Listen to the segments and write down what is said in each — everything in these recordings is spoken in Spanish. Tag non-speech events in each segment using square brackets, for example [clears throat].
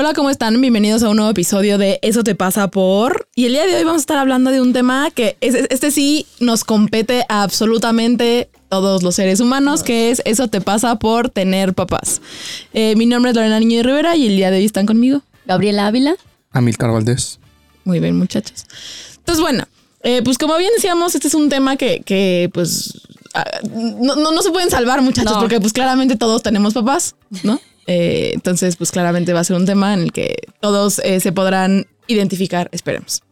Hola, ¿cómo están? Bienvenidos a un nuevo episodio de Eso te pasa por... Y el día de hoy vamos a estar hablando de un tema que es- este sí nos compete a absolutamente todos los seres humanos, que es Eso te pasa por tener papás. Eh, mi nombre es Lorena Niño de Rivera y el día de hoy están conmigo. Gabriela Ávila. Amilcar Valdés. Muy bien, muchachos. Entonces, bueno, eh, pues como bien decíamos, este es un tema que, que, pues, ah, no, no, no se pueden salvar, muchachos, No. porque pues claramente todos tenemos papás, ¿no? Eh, entonces, pues claramente va a ser un tema en el que todos eh, se podrán identificar, esperemos.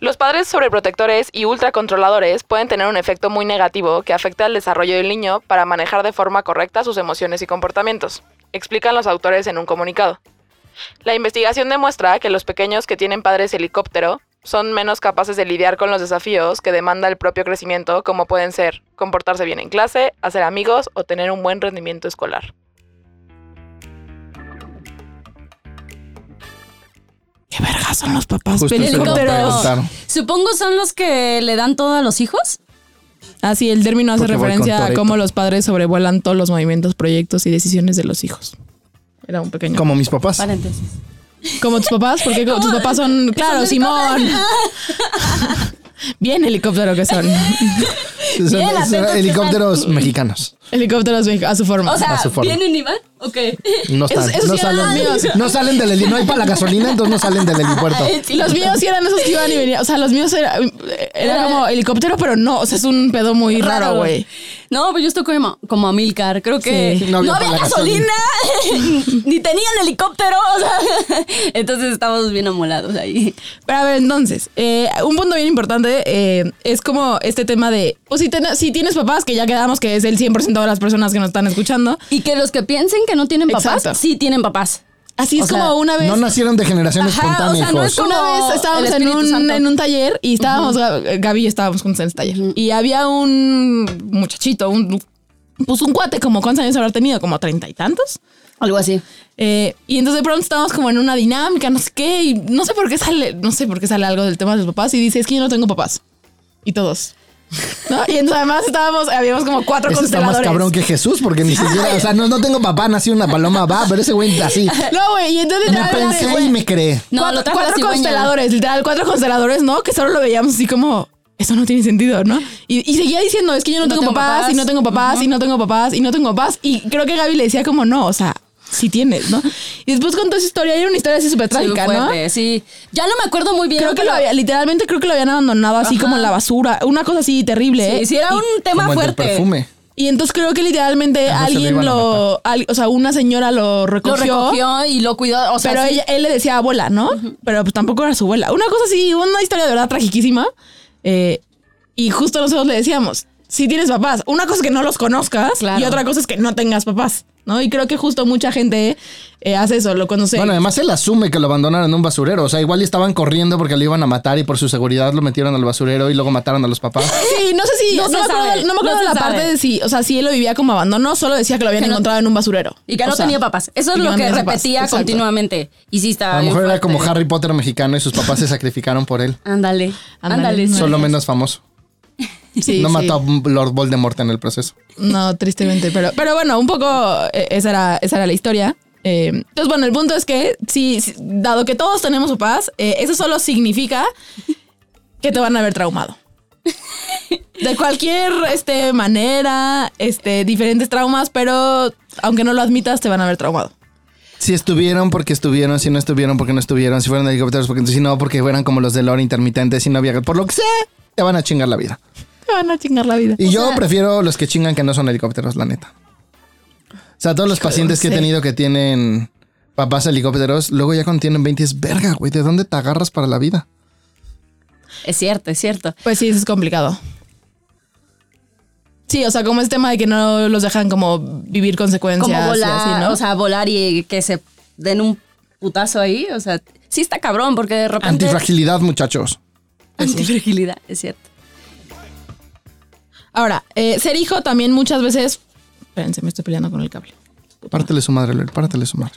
Los padres sobreprotectores y ultracontroladores pueden tener un efecto muy negativo que afecta al desarrollo del niño para manejar de forma correcta sus emociones y comportamientos, explican los autores en un comunicado. La investigación demuestra que los pequeños que tienen padres helicóptero son menos capaces de lidiar con los desafíos que demanda el propio crecimiento, como pueden ser comportarse bien en clase, hacer amigos o tener un buen rendimiento escolar. ¿Qué verga son los papás preguntar. Supongo son los que le dan todo a los hijos. Ah, sí, el término hace Porque referencia a cómo los padres sobrevuelan todos los movimientos, proyectos y decisiones de los hijos. Era un pequeño. Como mis papás. Paréntesis. Como tus papás, porque tus papás son, claro, Simón. [laughs] Bien helicóptero que son. Son- Bien, son atentos que helicópteros mexicanos. Helicópteros a su forma. O sea, A su forma. ¿vienen y van? Ok. No, están, esos no, sí salen, los míos. no salen del heli, no hay para la gasolina, entonces no salen del helipuerto. y los míos sí eran esos que iban y venían. O sea, los míos era, era como helicóptero, pero no. O sea, es un pedo muy raro, güey. No, pues yo estoy como, como Amilcar. Creo que Sí. no No había, gasolina, [laughs] ni tenían helicóptero. O sea, [laughs] entonces estábamos bien amolados ahí. Pero a ver, entonces, eh, un punto bien importante eh, es como este tema de, pues si, ten- si tienes papás, que ya quedamos que es el 100% de las personas que nos están escuchando, Y que los que piensen que no tienen papás, Exacto. sí tienen papás. Así O es sea, como una vez... No nacieron de generación Ajá, espontánea, o sea, no es como- Una vez estábamos el en un, en un taller y estábamos, Gab- Gaby y yo estábamos juntos en ese taller. Y había un muchachito, un, pues un cuate, como cuántos años habrá tenido, como treinta y tantos. Algo así. Eh, y entonces de pronto estábamos como en una dinámica, no sé qué, y no sé por qué sale, no sé por qué sale algo del tema de los papás y dice, es que yo no tengo papás. Y todos. [laughs] ¿No? Y entonces además estábamos, habíamos como cuatro Ese está más consteladores. cabrón que Jesús, porque ni siquiera, o sea, no, no tengo papá, nací una paloma, va, pero ese güey así. [laughs] No, güey, y entonces Me pensé güey, y me creé. No, cuatro, lo cuatro consteladores, literal, cuatro consteladores, ¿no? Que solo lo veíamos así como, eso no tiene sentido, ¿no? Y, y seguía diciendo, es que yo no, No tengo, tengo papás, papás. y no tengo papás, y no tengo papás, y no tengo papás. Y creo que Gaby le decía como, no, o sea, sí tienes, ¿no? Y después contó esa historia, y era una historia así súper Sí, trágica, ¿no? sí. Ya no me acuerdo muy bien. Creo que pero- lo había, literalmente creo que lo habían abandonado así Ajá. como en la basura, una cosa así terrible, ¿eh? Sí, sí, era un tema Como el del fuerte. perfume. Y entonces creo que literalmente no alguien lo, al- o sea, una señora lo Lo recogió. recogió y lo cuidó. O sea, pero sí. ella, él le decía abuela, ¿no? Pero pues tampoco era su abuela. Una cosa así, una historia de verdad tragiquísima. Eh, y justo nosotros le decíamos, si tienes papás, una cosa es que no los conozcas Claro. y otra cosa es que no tengas papás, ¿no? Y creo que justo mucha gente eh, hace eso, lo conoce. Bueno, además él asume que lo abandonaron en un basurero. O sea, igual y estaban corriendo porque lo iban a matar y por su seguridad lo metieron al basurero y luego mataron a los papás. [laughs] Sí, no sé si, No me acuerdo, no me acuerdo no de se la parte de si, o sea, si él lo vivía como abandono, solo decía que lo habían Que no- encontrado en un basurero. Y que O no sea, tenía papás. Eso es lo que papás, repetía continuamente. Y sí estaba A lo mejor era como Harry Potter mexicano y sus papás se sacrificaron por él. Ándale. Ándale. Solo menos famoso. [laughs] Sí, no sí. mató a Lord Voldemort en el proceso. No, tristemente, pero, pero bueno, un poco eh, esa era, esa era la historia. Eh, entonces, bueno, el punto es que, si, si- dado que todos tenemos papás, eh, eso solo significa que te van a haber traumado. De cualquier este, manera, este, diferentes traumas, pero aunque no lo admitas, te van a haber traumado. Si estuvieron porque estuvieron, si no estuvieron porque no estuvieron, si fueron helicópteros porque si no, porque fueran como los de Lore intermitentes, si no había, por lo que sea, te van a chingar la vida. Te [laughs] van a chingar la vida. Y O yo sea- prefiero los que chingan que no son helicópteros, la neta. O sea, todos los pacientes que he tenido que tienen papás helicópteros, luego ya cuando tienen 20 es verga, güey, ¿de dónde te agarras para la vida? Es cierto, es cierto. Pues sí, eso es complicado. Sí, o sea, como es tema de que no los dejan como vivir consecuencias. Como y así, ¿no? o sea, volar y que se den un putazo ahí. O sea, sí sí está cabrón, porque de repente... Antifragilidad, muchachos. Antifragilidad, es cierto. Ahora, eh, ser hijo también muchas veces. Espérense, me estoy peleando con el cable. Pártele su madre, Lore, pártele su madre.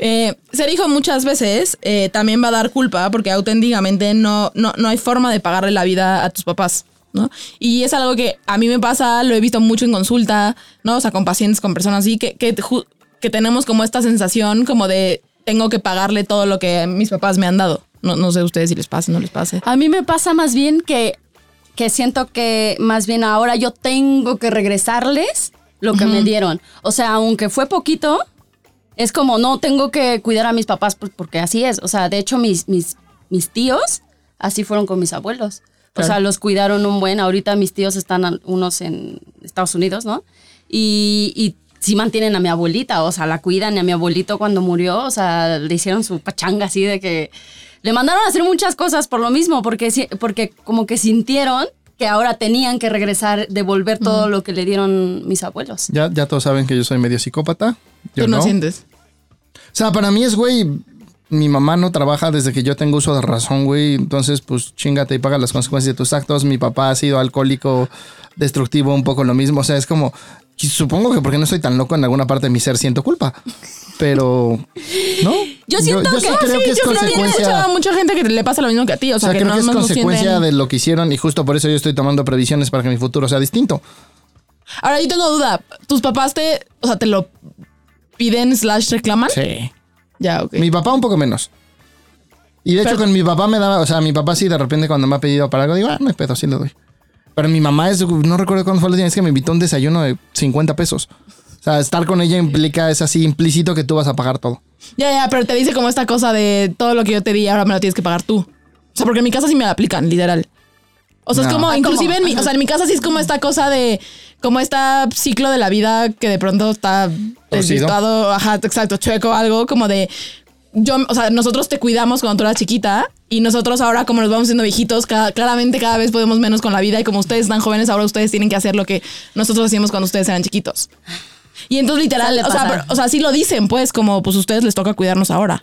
Eh, ser hijo muchas veces eh, también va a dar culpa porque auténticamente no, no, no hay forma de pagarle la vida a tus papás. ¿no? Y es algo que a mí me pasa, lo he visto mucho en consulta, ¿no? O sea, con pacientes, con personas así, que, que, tenemos como esta sensación como de tengo que pagarle todo lo que mis papás me han dado. No, no sé a ustedes si les pasa o no les pase. A mí me pasa más bien que, que siento que más bien ahora yo tengo que regresarles lo que me dieron. O sea, aunque fue poquito, es como no tengo que cuidar a mis papás porque así es. O sea, de hecho mis, mis, mis tíos así fueron con mis abuelos. O sea, los cuidaron un buen. Ahorita mis tíos están unos en Estados Unidos, ¿no? Y, y sí mantienen a mi abuelita, o sea, la cuidan y a mi abuelito cuando murió, o sea, le hicieron su pachanga así de que le mandaron a hacer muchas cosas por lo mismo, porque, sí- porque como que sintieron que ahora tenían que regresar, devolver todo lo que le dieron mis abuelos. Ya, ya todos saben que yo soy medio psicópata. Yo Tú no, no. sientes. O sea, para mí es, güey, mi mamá no trabaja desde que yo tengo uso de razón, güey. Entonces, pues chingate y paga las consecuencias de tus actos. Mi papá ha sido alcohólico, destructivo, un poco lo mismo. O sea, es como, supongo que porque no estoy tan loco en alguna parte de mi ser siento culpa. Pero, ¿no? Yo siento sí que- creo Sí, que es yo creo que he consecuencia. escuchado a mucha gente que le pasa lo mismo que a ti. O O sea, que creo no que es no consecuencia de lo que hicieron y justo por eso yo estoy tomando previsiones para que mi futuro sea distinto. Ahora yo tengo duda. ¿Tus papás te, o sea, te lo piden slash reclaman? Sí. Ya, ok. Mi papá un poco menos. Y de hecho con mi papá me daba, o sea, mi papá sí de repente cuando me ha pedido para algo digo, ah, no hay pedo, sí le doy. Pero mi mamá es, no recuerdo cuándo fue la última vez que me invitó un desayuno de 50 pesos. O sea, estar con ella implica, es así implícito que tú vas a pagar todo. Ya, ya, pero te dice como esta cosa de todo lo que yo te di, ahora me lo tienes que pagar tú. O sea, porque en mi casa sí me la aplican, literal. O sea, es como, Ah, inclusive ¿cómo? en mi, o sea, en mi casa sí es como esta cosa de, como este ciclo de la vida que de pronto está desvirtuado, ajá, exacto, chueco, algo como de, yo, o sea, nosotros te cuidamos cuando tú eras chiquita y nosotros ahora como nos vamos siendo viejitos, cada- claramente cada vez podemos menos con la vida y como ustedes están jóvenes, ahora ustedes tienen que hacer lo que nosotros hacíamos cuando ustedes eran chiquitos. Y entonces literal, o sea, pero- o sea, sí lo dicen, pues, como pues ustedes les toca cuidarnos ahora.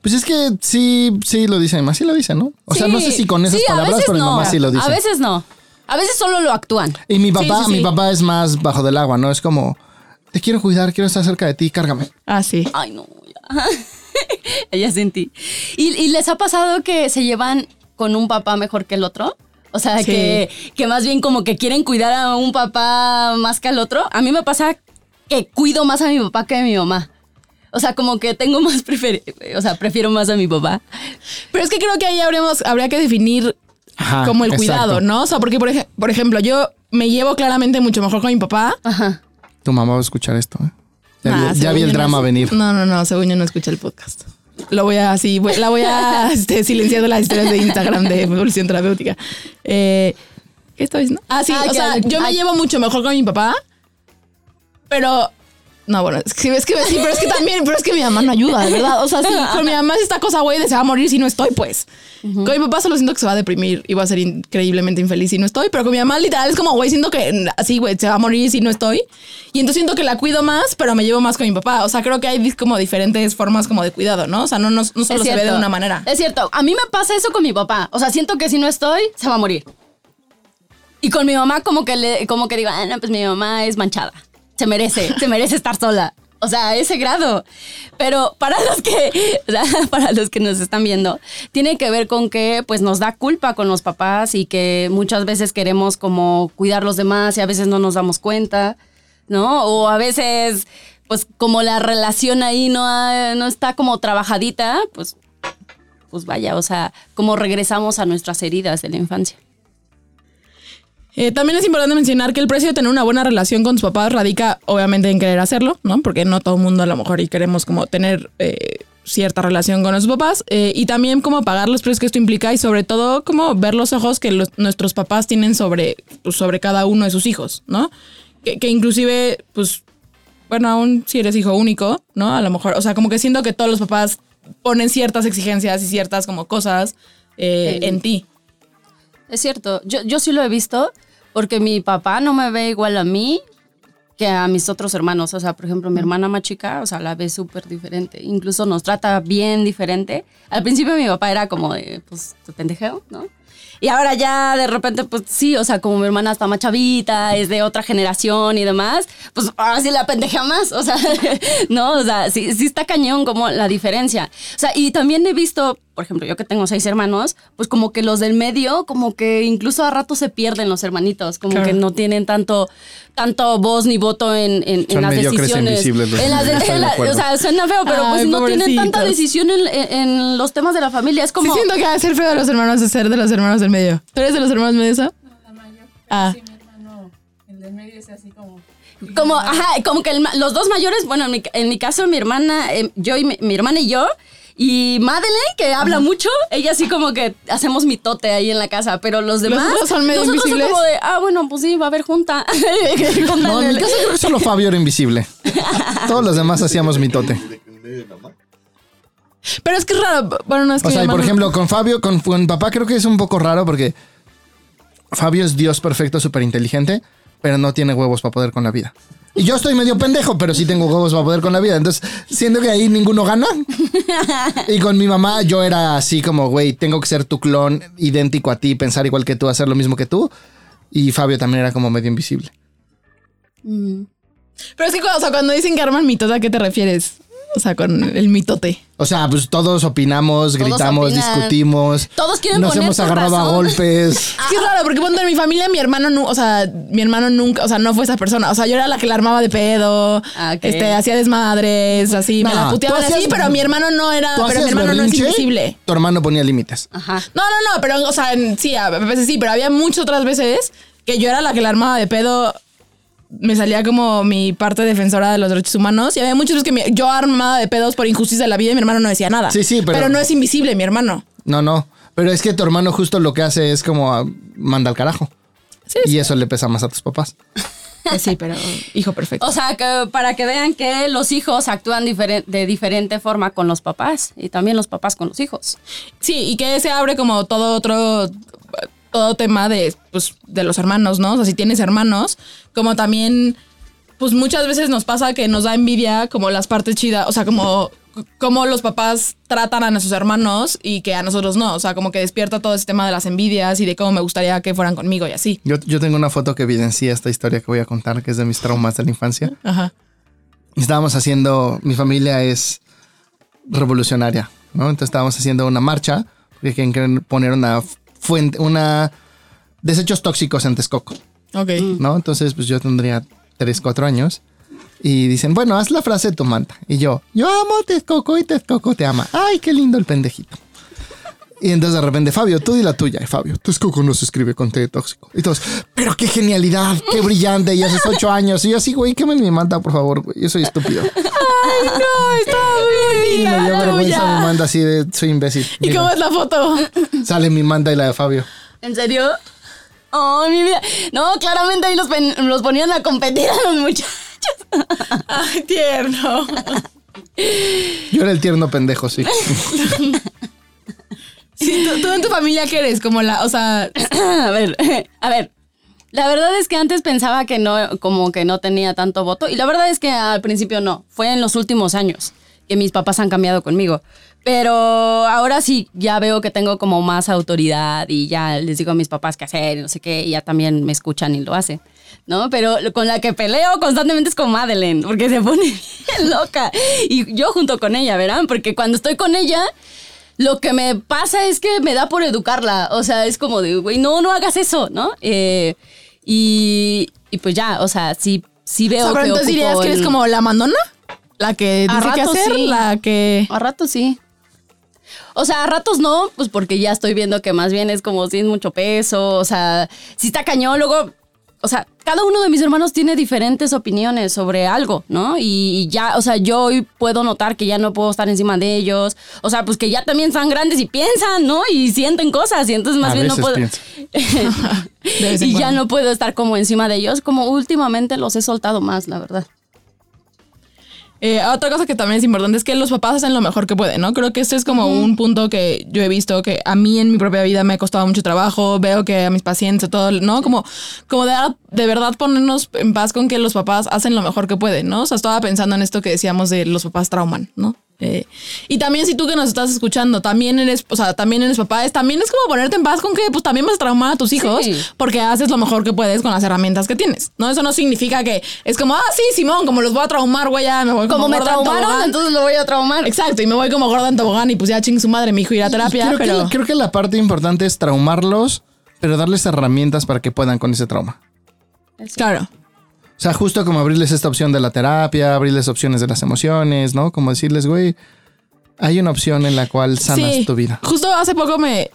Pues es que sí, sí lo dice, mi mamá sí lo dice, ¿no? O sea, no sé si con esas Sí, palabras, pero mi no. mamá sí lo dice. A veces no. A veces solo lo actúan. Y mi papá, Sí, sí, mi papá es más bajo del agua, ¿no? Es como, te quiero cuidar, quiero estar cerca de ti, cárgame. Ah, sí. Ay, no, ya. [laughs] Ella sentí. ¿Y, y les ha pasado que se llevan con un papá mejor que el otro? O sea, Sí. que, que más bien como que quieren cuidar a un papá más que al otro. A mí me pasa que cuido más a mi papá que a mi mamá. O sea, como que tengo más [laughs] prefer o sea, prefiero más a mi papá. Pero es que creo que ahí habremos, habría que definir Ajá, como el exacto. cuidado, ¿no? O sea, porque por, ej- por ejemplo, yo me llevo claramente mucho mejor con mi papá. Ajá. Tu mamá va a escuchar esto, ¿eh? Ya, Ah, vi, ya vi el no drama venir. No, no, no, según yo no escucha el podcast. Lo voy a así, voy- la voy a [laughs] este, silenciar de las historias de Instagram de evolución terapéutica. Eh, ¿Qué estoy diciendo? Ah, sí, Ah, o sea, yo me ay. llevo mucho mejor con mi papá, pero no, bueno, es que, es que sí, pero es que también, pero es que mi mamá no ayuda, de verdad. O sea, sí, con mi mamá es esta cosa, güey, de se va a morir si no estoy, pues. Con mi papá solo siento que se va a deprimir y va a ser increíblemente infeliz si no estoy, pero con mi mamá literal es como, güey, siento que así, güey, se va a morir si no estoy. Y entonces siento que la cuido más, pero me llevo más con mi papá. O sea, creo que hay como diferentes formas como de cuidado, ¿no? O sea, no, no, no solo se ve de una manera. Es cierto. A mí me pasa eso con mi papá. O sea, siento que si no estoy, se va a morir. Y con mi mamá como que le, como que digo, ah, no, pues mi mamá es manchada. Se merece, se merece estar sola. O sea, a ese grado. Pero para los que, [laughs] o sea, para los que nos están viendo, tiene que ver con que pues nos da culpa con los papás y que muchas veces queremos como cuidar los demás y a veces no nos damos cuenta, ¿no? O a veces, pues como la relación ahí no, no está como trabajadita, pues, pues vaya, o sea, como regresamos a nuestras heridas de la infancia. Eh, también es importante mencionar que el precio de tener una buena relación con tus papás radica obviamente en querer hacerlo, ¿no? Porque no todo el mundo a lo mejor y queremos como tener eh, cierta relación con nuestros papás eh, y también como pagar los precios que esto implica y sobre todo como ver los ojos que los- nuestros papás tienen sobre, pues, sobre cada uno de sus hijos, ¿no? Que, que inclusive, pues, bueno, aún si eres hijo único, ¿no? A lo mejor, o sea, como que siento que todos los papás ponen ciertas exigencias y ciertas como cosas eh, Eh, en ti. Es cierto, yo, yo sí lo he visto porque mi papá no me ve igual a mí que a mis otros hermanos. O sea, por ejemplo, mi hermana más chica, o sea, la ve súper diferente. Incluso nos trata bien diferente. Al principio mi papá era como de, pues, te pendejeo, ¿no? Y ahora ya de repente, pues sí, o sea, como mi hermana está más chavita, es de otra generación y demás, pues ahora sí la pendeja más, o sea, [laughs] no, o sea, sí, sí está cañón como la diferencia. O sea, y también he visto, por ejemplo, yo que tengo seis hermanos, pues como que los del medio, como que incluso a rato se pierden los hermanitos, como Claro. que no tienen tanto, tanto voz ni voto en, en, las decisiones. los En de- de la- acuerdo. o sea, suena feo, pero Ay, pues no tienen tanta decisión en, en- en los temas de la familia. Es Sí como... siento que va a ser feo de los hermanos de ser de los hermanos del medio. ¿Tú eres de los hermanos medios? No, la mayor. Ah. Como, ajá, como que el ma- los dos mayores, bueno, en mi, en mi caso, mi hermana, eh, yo y mi, mi hermana y yo, y Madeleine, que habla mucho, ella sí como que hacemos mitote ahí en la casa, pero los demás, otros son medio nosotros invisibles? como de, ah, bueno, pues sí, va a haber junta. [laughs] No, en el- mi caso creo que solo Fabio era invisible. [laughs] Todos los demás hacíamos mitote. Pero es que es raro. Bueno, no es que O sea, y por ejemplo, con Fabio, con, con papá creo que es un poco raro porque Fabio es Dios perfecto, súper inteligente, pero no tiene huevos para poder con la vida. Y yo estoy medio pendejo, pero sí tengo huevos para poder con la vida. Entonces, siento que ahí ninguno gana. Y con mi mamá yo era así como, güey, tengo que ser tu clon idéntico a ti, pensar igual que tú, hacer lo mismo que tú. Y Fabio también era como medio invisible. Pero es que cuando dicen que arman mitos, ¿a qué te refieres? O sea, con el mitote. O sea, pues todos opinamos, Todos gritamos, opinan. discutimos. Todos quieren Nos poner hemos agarrado a golpes. [laughs] Es que es raro, porque ponte en mi familia, mi hermano, nu- o sea, mi hermano nunca, o sea, no fue esa persona. O sea, yo era la que la armaba de pedo, Ah, ok. este, hacía desmadres, así, me No, la tú puteaban así, pero mi hermano no era, pero mi hermano no es invisible. Tu hermano ponía límites. Ajá. No, no, no, pero, o sea, sí, a veces sí, pero había muchas otras veces que yo era la que la armaba de pedo. Me salía como mi parte defensora de los derechos humanos. Y había muchos veces que mi- yo armaba de pedos por injusticia de la vida y mi hermano no decía nada. Sí, sí, pero- no es invisible, mi hermano. No, no. Pero es que tu hermano justo lo que hace es como ah, manda al carajo. Sí, Y eso le pesa más a tus papás. Pues sí, pero hijo perfecto. O sea, que para que vean que los hijos actúan de diferente forma con los papás y también los papás con los hijos. Sí, y que se abre como todo otro todo tema de pues de los hermanos, ¿no? O sea, si tienes hermanos, como también pues muchas veces nos pasa que nos da envidia como las partes chidas, o sea, como como los papás tratan a sus hermanos y que a nosotros no, o sea, como que despierta todo ese tema de las envidias y de cómo me gustaría que fueran conmigo y así. Yo, yo tengo una foto que evidencia esta historia que voy a contar, que es de mis traumas de la infancia. Ajá. Estábamos haciendo, mi familia es revolucionaria, ¿no? Entonces estábamos haciendo una marcha porque quieren poner una fuente, una desechos tóxicos en Texcoco. Ok. ¿no? Entonces, pues yo tendría 3, 4 años. Y dicen, bueno, haz la frase de tu manta. Y yo, yo amo Texcoco y Texcoco te ama. Ay, qué lindo el pendejito. Y entonces de repente, Fabio, tú di la tuya. Y Fabio, Texcoco no se escribe con té tóxico. Y todos, pero qué genialidad, qué brillante. Y hace 8 años. Y yo así, güey, quémame mi manta, por favor, güey. Yo soy estúpido. [laughs] Ay, no, estaba muy Y me bonita dio vergüenza mi manta así de, soy imbécil. ¿Y Mira, cómo es la foto? Sale mi manta y la de Fabio. ¿En serio? Oh, mi vida. No, claramente ahí los, los ponían a competir a los muchachos. [laughs] Ay, tierno. Yo era el tierno pendejo, sí. [laughs] Sí, ¿tú, tú en tu familia qué eres? Como la, o sea, [clears throat] a ver, [clears throat] a ver. La verdad es que antes pensaba que no, como que no tenía tanto voto. Y la verdad es que al principio no. Fue en los últimos años que mis papás han cambiado conmigo. Pero ahora sí, ya veo que tengo como más autoridad y ya les digo a mis papás qué hacer y no sé qué, y ya también me escuchan y lo hacen, ¿no? Pero con la que peleo constantemente es con Madeleine, porque se pone [laughs] bien loca. Y yo junto con ella, ¿verán? Porque cuando estoy con ella, lo que me pasa es que me da por educarla. O sea, es como de, güey, no, no hagas eso, ¿no? Eh, y, y pues ya, o sea, sí, sí o veo sea, pero que entonces dirías que eres el- como la mandona, la que dice qué hacer, sí. la que A ratos sí. O sea, a ratos no, pues porque ya estoy viendo que más bien es como si es mucho peso, o sea, si está cañón, luego, o sea, cada uno de mis hermanos tiene diferentes opiniones sobre algo, ¿no? Y, y ya, o sea, yo hoy puedo notar que ya no puedo estar encima de ellos, o sea, pues que ya también están grandes y piensan, ¿no? Y sienten cosas, y entonces más A bien no puedo... [laughs] y ya no puedo estar como encima de ellos, como últimamente los he soltado más, la verdad. Eh, otra cosa que también es importante es que los papás hacen lo mejor que pueden, ¿no? Creo que este es como un punto que yo he visto que a mí en mi propia vida me ha costado mucho trabajo. Veo que a mis pacientes, todo, ¿no? Como, como de, de verdad ponernos en paz con que los papás hacen lo mejor que pueden, ¿no? O sea, estaba pensando en esto que decíamos de los papás trauman, ¿no? Eh, y también si tú que nos estás escuchando, también eres, o sea, también eres papá, es, también es como ponerte en paz con que pues también vas a traumar a tus hijos Sí. porque haces lo mejor que puedes con las herramientas que tienes, ¿no? Eso no significa que es como, ah, sí, Simón, como los voy a traumar, güey, ya me voy como, Como me en traumaron, tobogán. entonces lo voy a traumar. Exacto, y me voy como gorda en tobogán y pues ya ching su madre, mi hijo ir a terapia, creo, pero... que, creo que la parte importante es traumarlos, pero darles herramientas para que puedan con ese trauma. Claro. O sea, justo como abrirles esta opción de la terapia, abrirles opciones de las emociones, ¿no? Como decirles, güey, hay una opción en la cual sanas Sí, tu vida. Justo hace poco me...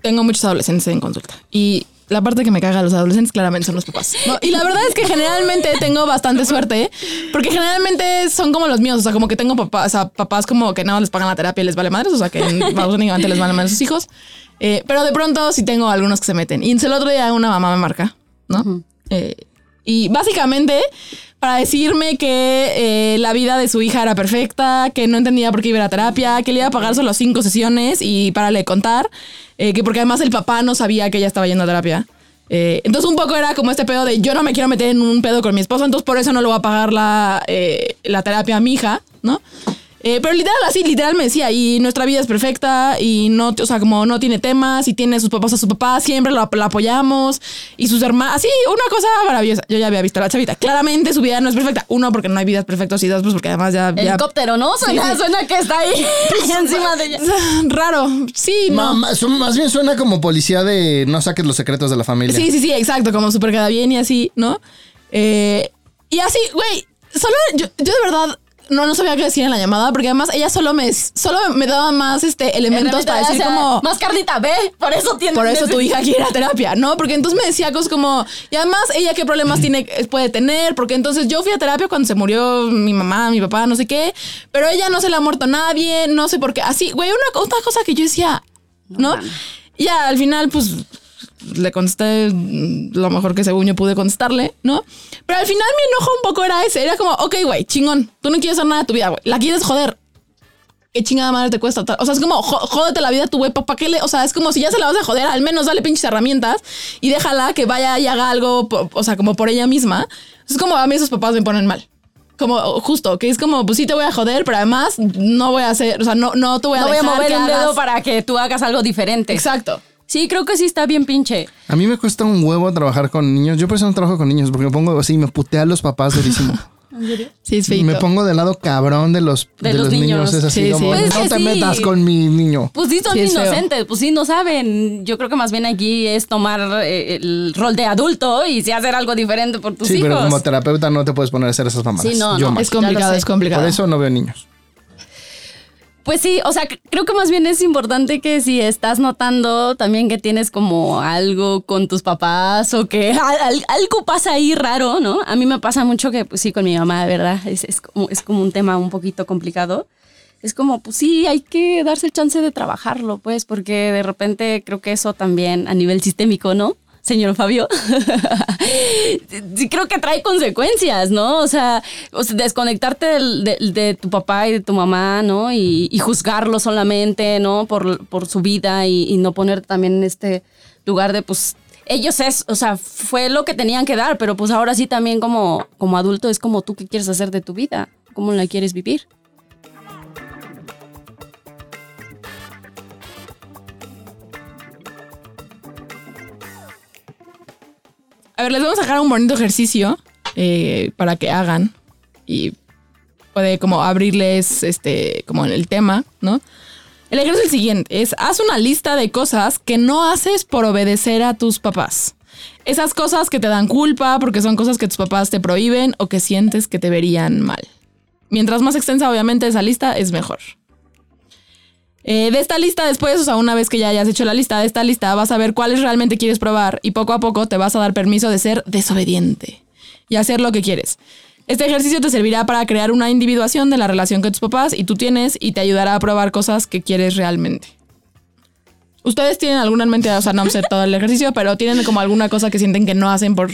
Tengo muchos adolescentes en consulta y la parte que me caga a los adolescentes claramente son los papás. ¿no? Y la verdad es que generalmente tengo bastante suerte porque generalmente son como los míos, o sea, como que tengo papás, o sea, papás como que no les pagan la terapia y les vale madres, o sea, que únicamente [laughs] les vale madres sus hijos. Eh, pero de pronto sí tengo algunos que se meten. Y el otro día una mamá me marca, ¿no? Eh, y básicamente para decirme que eh, la vida de su hija era perfecta, que no entendía por qué iba a ir a terapia, que le iba a pagar solo cinco sesiones y para le contar, eh, que porque además el papá no sabía que ella estaba yendo a terapia. Eh, entonces un poco era como este pedo de yo no me quiero meter en un pedo con mi esposo, entonces por eso no le voy a pagar la, la terapia a mi hija, ¿no? Eh, pero literal, así, literal me decía, y nuestra vida es perfecta, y no, o sea, como no tiene temas, y tiene sus papás a su papá, siempre la, la apoyamos, y sus hermanos, así, una cosa maravillosa. Yo ya había visto a la chavita. Claramente su vida no es perfecta. Uno, porque no hay vidas perfectas, y dos, pues porque además ya. ya Helicóptero, ¿no? Suena, Sí. suena que está [laughs] [laughs] ahí encima de ella. Raro. Sí, no. Su- más bien suena como policía de no saques los secretos de la familia. Sí, sí, sí, exacto, como súper queda bien y así, ¿no? Eh, y así, güey, solo yo, yo de verdad no, no sabía qué decir en la llamada, porque además ella solo me, solo me daba más este, elementos para decir O sea, como... Más carnita, ve, por eso tiene. Por eso tu hija quiere ir a terapia, ¿no? Porque entonces me decía cosas como, y además ella qué problemas tiene, puede tener, porque entonces yo fui a terapia cuando se murió mi mamá, mi papá, no sé qué, pero ella no se le ha muerto a nadie, no sé por qué. Así, güey, una otra cosa que yo decía, ¿no? Y ya al final, pues le contesté mm, lo mejor que según yo pude contestarle, ¿no? Pero al final mi enojo un poco era ese, era como, ok, güey, chingón, tú no quieres hacer nada de tu vida, güey, la quieres joder. ¿Qué chingada madre te cuesta? O sea, es como, jódete la vida a tu güey, ¿para qué le? O sea, es como si ya se la vas a joder, al menos dale pinches herramientas y déjala que vaya y haga algo, o sea, como por ella misma. Es como a mí esos papás me ponen mal. Como justo, que es como, pues sí te voy a joder, pero además no voy a hacer, o sea, no, no te voy a No voy a dejar mover que un dedo para que tú hagas algo diferente. Exacto. Sí, creo que sí está bien pinche. A mí me cuesta un huevo trabajar con niños. Yo por eso no trabajo con niños, porque me pongo así, me putea a los papás durísimo. [laughs] Sí, es me pongo del lado cabrón de los, de los niños. Es así Sí, como, sí. Pues no que te sí. metas con mi niño. Pues sí, son Sí, feo. inocentes, pues sí, no saben. Yo creo que más bien aquí es tomar eh, el rol de adulto y sí hacer algo diferente por tus Sí, hijos. pero como terapeuta no te puedes poner a hacer esas mamadas. Sí, no, Yo no. más. Es complicado, es complicado. Por eso no veo niños. Pues sí, o sea, creo que más bien es importante que si estás notando también que tienes como algo con tus papás o que [laughs] al- al- algo pasa ahí raro, ¿no? A mí me pasa mucho que, pues sí, con mi mamá, de verdad, es, es, como, es como un tema un poquito complicado. Es como, pues sí, hay que darse el chance de trabajarlo, pues, porque de repente creo que eso también a nivel sistémico, ¿no? Señor Fabio, [laughs] creo que trae consecuencias, ¿no? O sea, desconectarte de, tu papá y de tu mamá, ¿no? Y, juzgarlo solamente, ¿no? Por, su vida y, y no ponerte también en este lugar de, pues, ellos es, o sea, fue lo que tenían que dar, pero pues ahora sí también como, como adulto es como tú qué quieres hacer de tu vida, cómo la quieres vivir. A ver, les vamos a dejar un bonito ejercicio eh, para que hagan y puede como abrirles este como el tema, ¿no? El ejercicio es el siguiente, es haz una lista de cosas que no haces por obedecer a tus papás. Esas cosas que te dan culpa porque son cosas que tus papás te prohíben o que sientes que te verían mal. Mientras más extensa obviamente esa lista es mejor. Eh, de esta lista después, o sea, una vez que ya hayas hecho la lista de esta lista, vas a ver cuáles realmente quieres probar y poco a poco te vas a dar permiso de ser desobediente y hacer lo que quieres. Este ejercicio te servirá para crear una individuación de la relación que tus papás y tú tienes y te ayudará a probar cosas que quieres realmente. ¿Ustedes tienen alguna en mente? O sea, no sé todo el ejercicio, pero tienen como alguna cosa que sienten que no hacen por...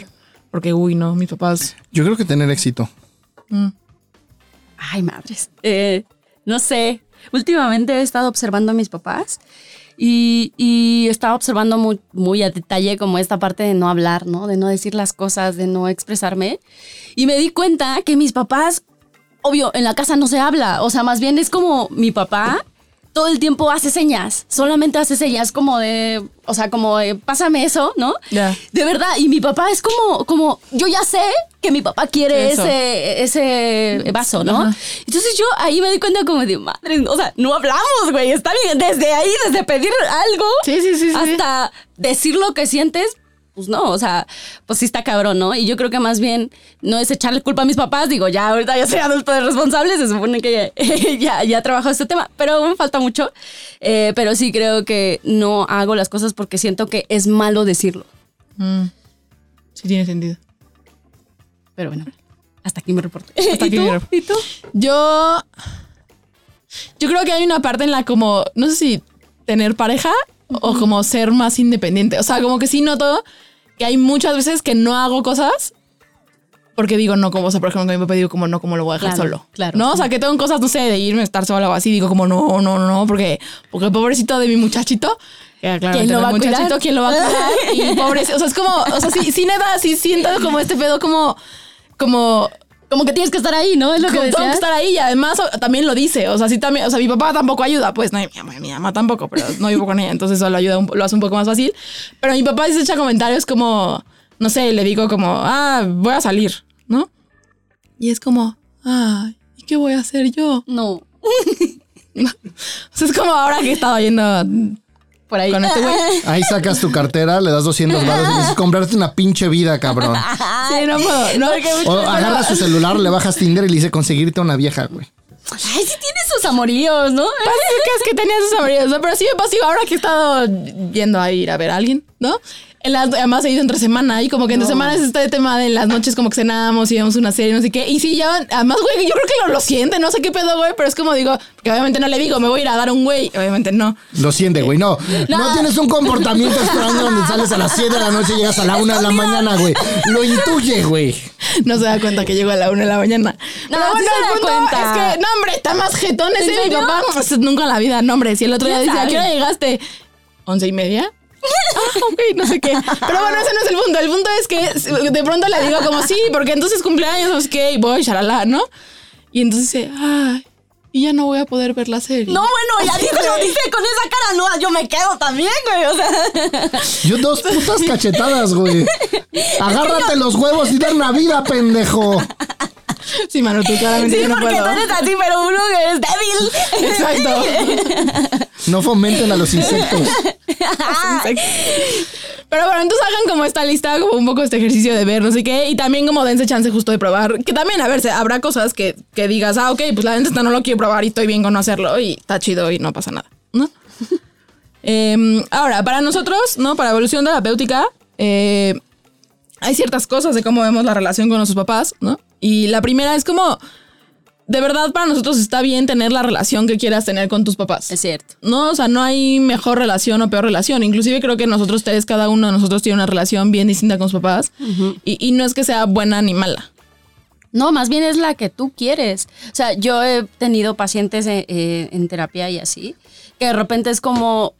Porque, uy, no, mis papás... Yo creo que tener éxito. Ay, madres. Eh, no sé. Últimamente he estado observando a mis papás y, y estaba observando muy, muy a detalle como esta parte de no hablar, ¿no? De no decir las cosas, de no expresarme. Y me di cuenta que mis papás, obvio, en la casa no se habla. O sea, más bien es como mi papá todo el tiempo hace señas, solamente hace señas como de, o sea, como de, pásame eso, ¿no? De verdad, y mi papá es como, como, yo ya sé que mi papá quiere Eso. ese, ese vaso, ¿no? Ajá. Entonces yo ahí me di cuenta como de, madre, o sea, no hablamos, güey, está bien, desde ahí, desde pedir algo Sí, sí, sí, hasta decir lo que sientes, pues no, o sea, pues sí está cabrón, ¿no? Y yo creo que más bien no es echarle culpa a mis papás, digo, ya ahorita ya soy adulto de responsable, se supone que [laughs] ya, ya trabajo este tema, pero me falta mucho, Eh, pero sí creo que no hago las cosas porque siento que es malo decirlo. Mm. Sí, tiene sentido. Pero bueno, hasta aquí me reporte. [laughs] Hasta aquí ¿Y tú? mi reporte. ¿Y tú? Yo. Yo creo que hay una parte en la como. No sé si tener pareja o como ser más independiente. O sea, como que sí noto que hay muchas veces que no hago cosas. Porque digo, no, como, o sea, por ejemplo, mi papá digo, como, no, como lo voy a dejar Claro, solo. claro. No, o sea, que tengo cosas, no sé, de irme, estar sola o así, digo, como, no, no, no, porque, porque pobrecito de mi muchachito, que ¿Quién lo va a cuidar? muchachito, ¿quién lo va a cuidar? [laughs] Y pobre, o sea, es como, o sea, sí, sí, neta, sí siento como este pedo, como, como, Como que tienes que estar ahí, ¿no? Es lo que como tengo que decías. estar ahí y además también lo dice. O sea, sí también, o sea, mi papá tampoco ayuda, pues no, mi mamá, mi mamá tampoco, pero [laughs] no vivo con ella, entonces eso lo ayuda, un- lo hace un poco más fácil. Pero mi papá se echa comentarios como, no sé, le digo como, ah, voy a salir, ¿no? Y es como, ah, ¿y qué voy a hacer yo? No, [laughs] O sea, es como ahora que he estado yendo por ahí. con este güey. [laughs] Ahí sacas tu cartera, le das 200 baros y dices, comprarte una pinche vida, cabrón. [laughs] Sí, no puedo, no, O agarras su celular, le bajas Tinder y le dice conseguirte una vieja, güey. Ay, sí tiene sus amoríos, ¿no? Parece que es que tenía sus amarillos. O sea, pero sí me pasó ahora que he estado yendo a ir a ver a alguien, ¿no? En las, además he ido entre semana y como que entre semana es este tema de las noches como que cenamos y vemos una serie, no sé qué. Y sí, ya, además, güey, yo creo que lo, lo siente, no sé qué pedo, güey, pero es como digo, que obviamente no le digo, me voy a ir a dar un güey, obviamente no. Lo siente, güey. No, no, tienes un comportamiento extraño donde sales a las 7 de la noche y llegas a la 1 de la mañana, güey. Lo intuye, güey. No se da cuenta que llego a la una de la mañana. No, Pero sí bueno, se da cuenta. Es que, no, hombre, está más jetón ese ¿En de mi papá. Pues, nunca en la vida, no, hombre. Si el otro día ¿Quién decía, ¿a qué hora llegaste? ¿Once y media? Ah, ok, no sé qué. Pero bueno, ese no es el punto. El punto es que de pronto le digo como, sí, porque entonces cumpleaños, no sé qué, y voy, shalala, ¿no? Y entonces dice, ay, y ya no voy a poder ver la serie. No, bueno, ya dice, lo dice con esa cara, no, yo me quedo también, güey, o sea. Yo dos putas cachetadas, güey. Agárrate los huevos y dar una vida, pendejo. [laughs] Sí, mano, tú claramente Sí, yo no porque puedo. tú eres así, pero uno que es débil. Exacto. [laughs] No fomenten a los insectos. Pero bueno, entonces hagan como esta lista, como un poco este ejercicio de ver, no sé qué, y también como dense chance justo de probar. Que también, a ver, habrá cosas que, que digas, ah, ok, pues la gente esta no lo quiero probar y estoy bien con no hacerlo y está chido y no pasa nada, ¿no? [laughs] Em, ahora, para nosotros, ¿no? Para evolución terapéutica, eh, hay ciertas cosas de cómo vemos la relación con nuestros papás, ¿no? Y la primera es como, de verdad para nosotros está bien tener la relación que quieras tener con tus papás. Es cierto. No, o sea, no hay mejor relación o peor relación. Inclusive creo que nosotros tres, cada uno de nosotros tiene una relación bien distinta con sus papás. y, y no es que sea buena ni mala. No, más bien es la que tú quieres. O sea, yo he tenido pacientes eh, eh, en terapia y así, que de repente es como,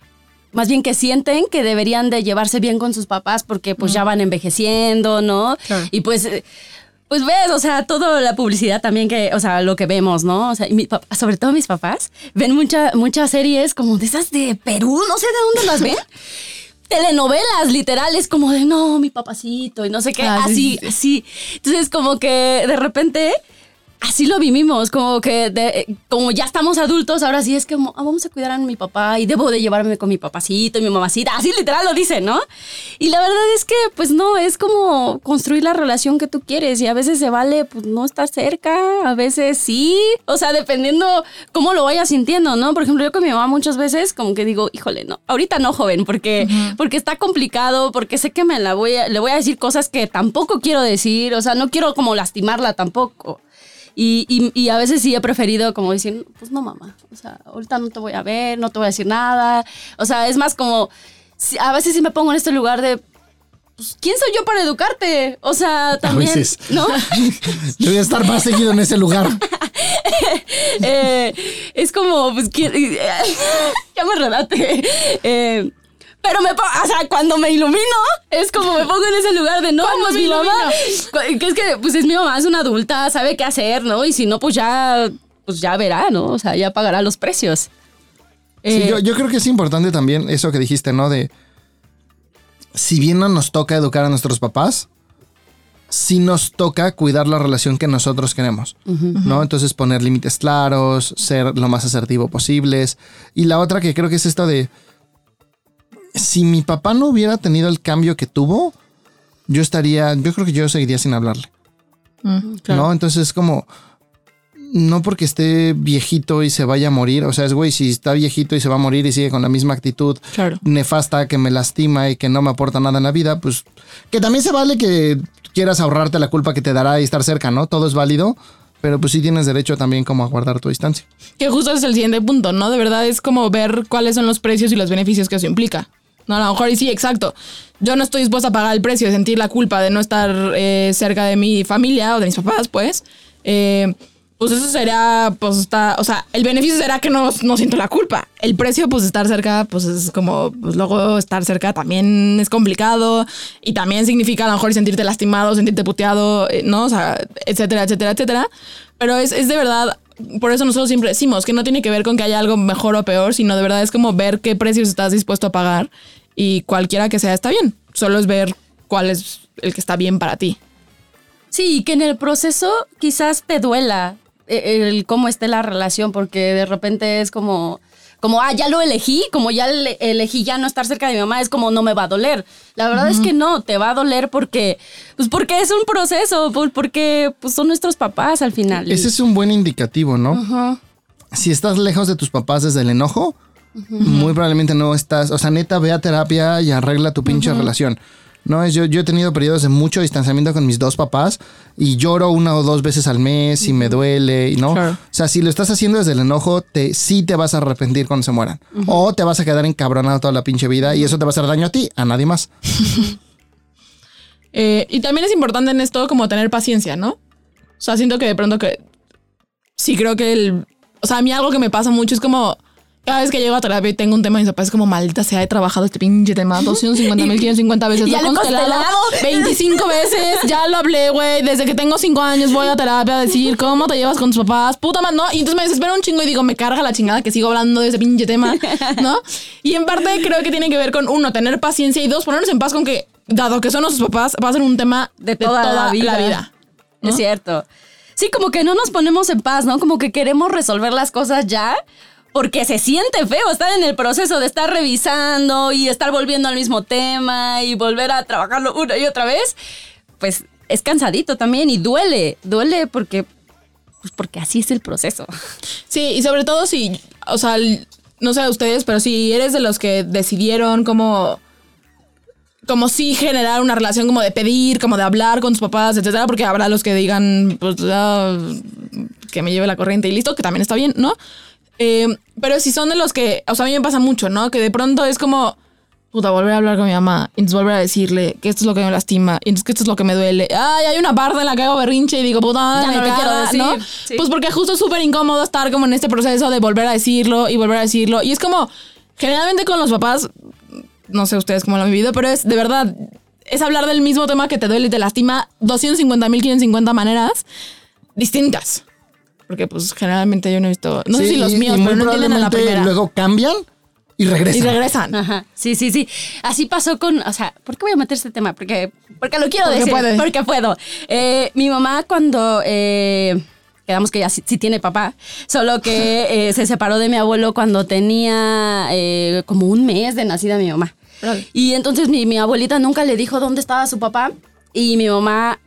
más bien que sienten que deberían de llevarse bien con sus papás porque pues ya van envejeciendo, ¿no? Claro. Y pues... Pues ves, o sea, toda la publicidad también que, o sea, lo que vemos, ¿no? O sea, y mi papá- sobre todo mis papás ven mucha, muchas series como de esas de Perú, no sé de dónde las ven. [laughs] Telenovelas, literales, como de no, mi papacito y no sé qué, Ah, sí, así, sí, así. Entonces, como que de repente así lo vivimos, como que de- como ya estamos adultos, ahora sí es como, ah, vamos a cuidar a mi papá y debo de llevarme con mi papacito y mi mamacita, así literal lo dice, ¿no? Y la verdad es que, pues no, es como construir la relación que tú quieres y a veces se vale, pues no estar cerca, a veces sí, o sea, dependiendo cómo lo vayas sintiendo, ¿no? Por ejemplo, yo con mi mamá muchas veces como que digo, híjole, no, ahorita no, joven, porque, porque está complicado, porque sé que me la voy a, le voy a decir cosas que tampoco quiero decir, o sea, no quiero como lastimarla tampoco. Y, y- y a veces sí he preferido como decir, pues no, mamá, o sea, ahorita no te voy a ver, no te voy a decir nada. O sea, es más como, a veces sí me pongo en este lugar de, pues, ¿quién soy yo para educarte? O sea, también, veces. ¿no? Yo voy a estar más seguido en ese lugar. [laughs] Eh, es como, pues, ¿quién? [laughs] ya me redate. Eh, pero me pongo, o sea, cuando me ilumino, es como me pongo en ese lugar de no, ¿Cuándo pues mi mamá, ilumino? que es que, pues es mi mamá, es una adulta, sabe qué hacer, ¿no? Y si no, pues ya, pues ya verá, ¿no? O sea, ya pagará los precios. Sí, Eh, yo, yo creo que es importante también eso que dijiste, ¿no? De si bien no nos toca educar a nuestros papás, sí nos toca cuidar la relación que nosotros queremos, ¿no? Entonces poner límites claros, ser lo más asertivo posibles. Y la otra que creo que es esto de si mi papá no hubiera tenido el cambio que tuvo, yo estaría, yo creo que yo seguiría sin hablarle. Claro. ¿no? Entonces es como, no porque esté viejito y se vaya a morir, o sea, es güey, si está viejito y se va a morir y sigue con la misma actitud Claro. nefasta que me lastima y que no me aporta nada en la vida, pues que también se vale que quieras ahorrarte la culpa que te dará y estar cerca, ¿no? Todo es válido, pero pues sí tienes derecho también como a guardar tu distancia. Que justo es el siguiente punto, ¿no? De verdad es como ver cuáles son los precios y los beneficios que eso implica. No, a lo mejor y sí, exacto. Yo no estoy dispuesta a pagar el precio de sentir la culpa de no estar eh, cerca de mi familia o de mis papás, pues. Eh, pues eso sería, pues está, o sea, el beneficio será que no, no siento la culpa. El precio, pues estar cerca, pues es como, pues luego estar cerca también es complicado y también significa a lo mejor sentirte lastimado, sentirte puteado, eh, ¿no? O sea, etcétera, etcétera, etcétera. Pero es, es de verdad, por eso nosotros siempre decimos que no tiene que ver con que haya algo mejor o peor, sino de verdad es como ver qué precios estás dispuesto a pagar y cualquiera que sea está bien. Solo es ver cuál es el que está bien para ti. Sí, que en el proceso quizás te duela eh, el cómo esté la relación, porque de repente es como, como, ah, ya lo elegí, como ya le- elegí ya no estar cerca de mi mamá, es como no me va a doler. La verdad es que no, te va a doler porque, pues porque es un proceso, por- porque pues son nuestros papás al final. y- Ese es un buen indicativo, ¿no? Si estás lejos de tus papás desde el enojo, muy probablemente no estás, o sea, neta, ve a terapia y arregla tu pinche relación. No, es yo, yo he tenido periodos de mucho distanciamiento con mis dos papás y lloro una o dos veces al mes y me duele, y ¿no? Claro. O sea, si lo estás haciendo desde el enojo, te, sí te vas a arrepentir cuando se mueran. O te vas a quedar encabronado toda la pinche vida y eso te va a hacer daño a ti, a nadie más. [laughs] Eh, y también es importante en esto como tener paciencia, ¿no? O sea, siento que de pronto que sí creo que el... O sea, a mí algo que me pasa mucho es como... Cada vez que llego a terapia y tengo un tema, mis papás es como maldita sea, he trabajado este pinche tema 250 mil, 550 veces. Ya lo he constelado constelado. [laughs] 25 veces, ya lo hablé, güey. Desde que tengo 5 años voy a terapia a decir cómo te llevas con tus papás. Puta madre, ¿no? Y entonces me desespero un chingo y digo, me carga la chingada que sigo hablando de ese pinche tema, ¿no? Y en parte creo que tiene que ver con, uno, tener paciencia y dos, ponernos en paz con que, dado que son nuestros papás, va a ser un tema de toda, la vida. vida. ¿no? Es cierto. Sí, como que no nos ponemos en paz, ¿no? Como que queremos resolver las cosas ya. Porque se siente feo estar en el proceso de estar revisando y estar volviendo al mismo tema y volver a trabajarlo una y otra vez. Pues es cansadito también y duele. Duele porque, pues porque así es el proceso. Sí, y sobre todo si, o sea, no sé a ustedes, pero si eres de los que decidieron como, como sí generar una relación como de pedir, como de hablar con tus papás, etcétera, porque habrá los que digan, pues, ah, que me lleve la corriente y listo, que también está bien, ¿no? Eh, pero si son de los que, o sea, a mí me pasa mucho, ¿no? Que de pronto es como, puta, volver a hablar con mi mamá, y entonces volver a decirle que esto es lo que me lastima, y entonces que esto es lo que me duele. Ay, hay una parte en la que hago berrinche y digo, puta, Ya me no lo quiero caga", decir, ¿no? sí. Pues porque justo es súper incómodo estar como en este proceso de volver a decirlo y volver a decirlo. Y es como, generalmente con los papás, no sé ustedes cómo lo han vivido, pero es de verdad, es hablar del mismo tema que te duele y te lastima 250 mil, 550 maneras distintas. Porque pues generalmente yo no he visto, no sé Sí, si los míos, pero no entienden a la primera. Luego cambian y regresan. y regresan. Ajá. Sí, sí, sí. Así pasó con, o sea, ¿por qué voy a meter este tema? Porque, porque lo quiero Porque decir. puede. Porque puedo. Eh, mi mamá cuando eh, quedamos que ya sí, sí tiene papá, solo que [laughs] eh, se separó de mi abuelo cuando tenía eh, como un mes de nacida mi mamá. Y entonces mi, mi abuelita nunca le dijo dónde estaba su papá y mi mamá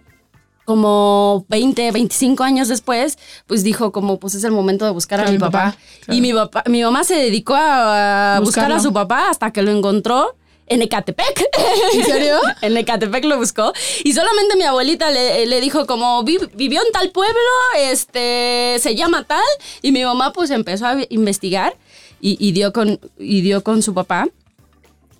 como 20, 25 años después, pues dijo como pues es el momento de buscar a mi papá. papá, claro. Y mi papá, mi mamá se dedicó a, a buscar a su papá hasta que lo encontró en Ecatepec. ¿En serio? [laughs] en Ecatepec lo buscó. Y solamente mi abuelita le, le dijo como "Vi- vivió en tal pueblo, este se llama tal. Y mi mamá pues empezó a investigar y, y dio con, y dio con su papá.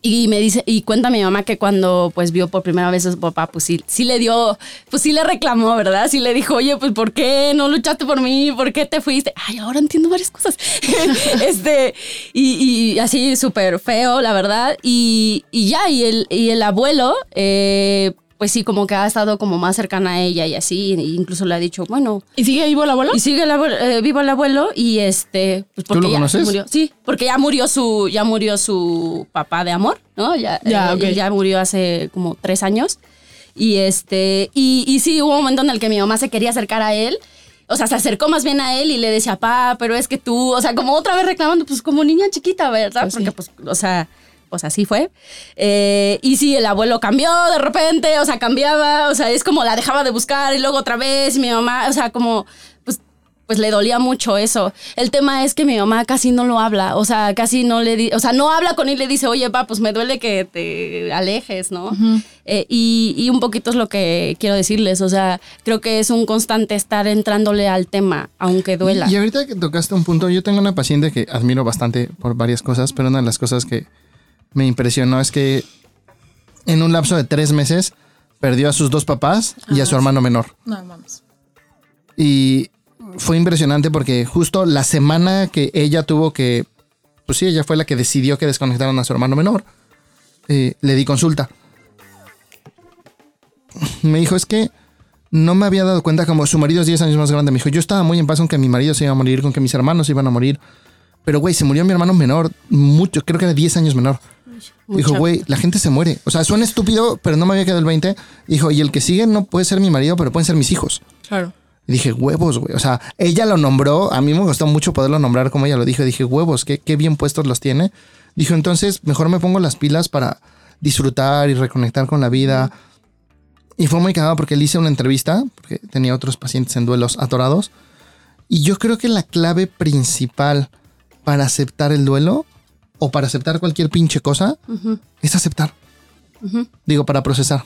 Y me dice, y cuenta mi mamá que cuando pues vio por primera vez a su papá, pues sí, sí le dio, pues sí le reclamó, ¿verdad? Sí le dijo, oye, pues ¿por qué no luchaste por mí? ¿Por qué te fuiste? Ay, ahora entiendo varias cosas. [laughs] este, y, así súper feo, la verdad. Y, y ya, y el, y el abuelo, eh, pues sí, como que ha estado como más cercana a ella y así, e incluso le ha dicho, bueno, ¿Y sigue vivo el abuelo? y sigue el abuelo- eh, vivo el abuelo y este, pues ¿Tú porque lo ya conoces? murió. Sí, porque ya murió su, ya murió su papá de amor, ¿no? Ya, Ya, eh, ya murió hace como tres años. Y este, y, y sí, hubo un momento en el que mi mamá se quería acercar a él. O sea, se acercó más bien a él y le decía, pa, pero es que tú, o sea, como otra vez reclamando, pues como niña chiquita, ¿verdad? Pues sí. Porque, pues, o sea, pues así fue. Eh, y sí, el abuelo cambió de repente, o sea, cambiaba, o sea, es como la dejaba de buscar y luego otra vez, mi mamá, o sea, como, pues, pues le dolía mucho eso. El tema es que mi mamá casi no lo habla, o sea, casi no le di, o sea, no habla con él y le dice, oye, pa, pues me duele que te alejes, ¿no? Eh, y, y un poquito es lo que quiero decirles, o sea, creo que es un constante estar entrándole al tema, aunque duela. Y ahorita que tocaste un punto, yo tengo una paciente que admiro bastante por varias cosas, pero una de las cosas que me impresionó es que en un lapso de tres meses perdió a sus dos papás y a su hermano menor. No mames. Y fue impresionante porque justo la semana que ella tuvo que, pues sí, ella fue la que decidió que desconectaran a su hermano menor, eh, le di consulta. Me dijo, es que no me había dado cuenta como su marido es 10 años más grande. Me dijo, yo estaba muy en paz con que mi marido se iba a morir, con que mis hermanos se iban a morir. Pero, güey, se murió mi hermano menor, mucho, creo que era 10 años menor. Dijo, güey, la gente se muere. O sea, suena estúpido, pero no me había quedado el 20. Dijo, y el que sigue no puede ser mi marido, pero pueden ser mis hijos. Claro. Y dije, huevos, güey. O sea, ella lo nombró. A mí me gustó mucho poderlo nombrar como ella lo dijo. Dije, huevos, qué, qué bien puestos los tiene. Dijo, entonces, mejor me pongo las pilas para disfrutar y reconectar con la vida. Y fue muy cagado porque le hice una entrevista, porque tenía otros pacientes en duelos atorados. Y yo creo que la clave principal para aceptar el duelo o para aceptar cualquier pinche cosa es aceptar. Digo, para procesar.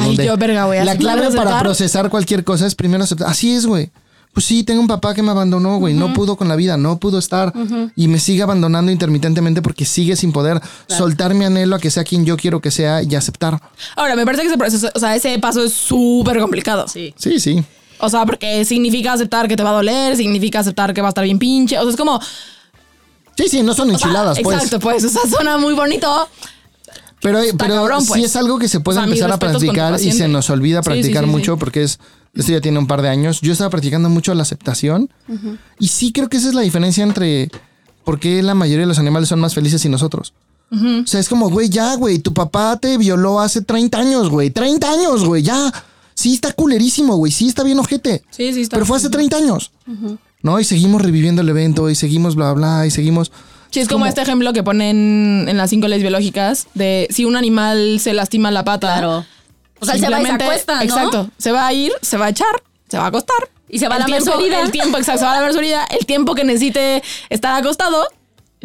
Ay, yo, verga, güey. La clave para procesar cualquier cosa es primero aceptar. Así es, güey. Pues sí, tengo un papá que me abandonó, güey. No pudo con la vida, no pudo estar. Y me sigue abandonando intermitentemente porque sigue sin poder soltar mi anhelo a que sea quien yo quiero que sea y aceptar. Ahora, me parece que ese proceso, o sea, ese paso es súper complicado. Sí. Sí, sí. O sea, porque significa aceptar que te va a doler, significa aceptar que va a estar bien pinche. O sea, es como. Sí, sí, no son o sea, enchiladas, pues. Exacto, pues. O sea, suena muy bonito. Pero, pero cabrón, sí pues. es algo que se puede O sea, empezar a practicar y se nos olvida sí, practicar sí, sí. mucho porque es. Esto ya tiene un par de años. Yo estaba practicando mucho la aceptación. Y sí creo que esa es la diferencia entre por qué la mayoría de los animales son más felices y nosotros. O sea, es como, güey, ya, güey, tu papá te violó hace 30 años, güey. 30 años, güey, ya. Sí, está culerísimo, güey. Sí, está bien ojete. Sí, sí, está. Pero fue hace 30 años. ¿No? Y seguimos reviviendo el evento y seguimos bla, bla, y seguimos. Sí, es como, este ejemplo que ponen en las cinco leyes biológicas de si un animal se lastima la pata. Claro. O sea, él se va y se simplemente- acuesta, ¿no? Exacto. Se va a ir, se va a echar, se va a acostar. Y se va a El su tiempo- herida. El tiempo, exacto, se va a lamer su herida. El tiempo que necesite estar acostado.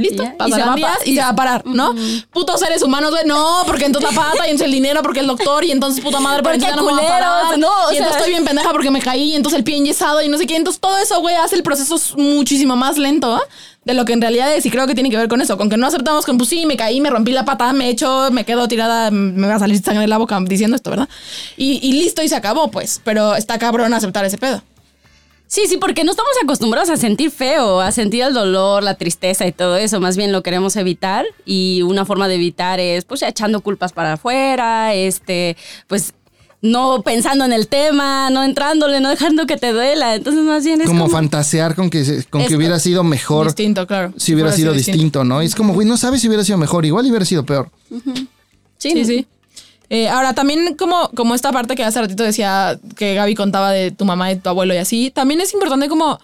Listo, Y y se va a y se va a parar, ¿no? Putos seres humanos, güey, no, porque entonces la pata y entonces el dinero porque el doctor y entonces puta madre, pero Porque entonces ya no me voy a parar. no, o y sea- entonces estoy bien pendeja porque me caí y entonces el pie enyesado y no sé qué. Entonces todo eso, güey, hace el proceso muchísimo más lento ¿eh? de lo que en realidad es. Y creo que tiene que ver con eso, con que no aceptamos con, pues sí, me caí, me rompí la pata, me echo, me quedo tirada, me va a salir sangre de la boca diciendo esto, ¿verdad? Y, y listo y se acabó, pues. Pero está cabrón aceptar ese pedo. Sí, sí, porque no estamos acostumbrados a sentir feo, a sentir el dolor, la tristeza y todo eso. Más bien lo queremos evitar y una forma de evitar es pues echando culpas para afuera, este, pues no pensando en el tema, no entrándole, no dejando que te duela. Entonces más bien es como, como, fantasear con que, se- con que hubiera sido mejor Distinto, claro. si hubiera sido distinto. distinto, ¿no? Y es como, güey, no sabes si hubiera sido mejor. Igual hubiera sido peor. Sí, sí. Eh, ahora, también como, como esta parte que hace ratito decía que Gaby contaba de tu mamá y tu abuelo y así, también es importante como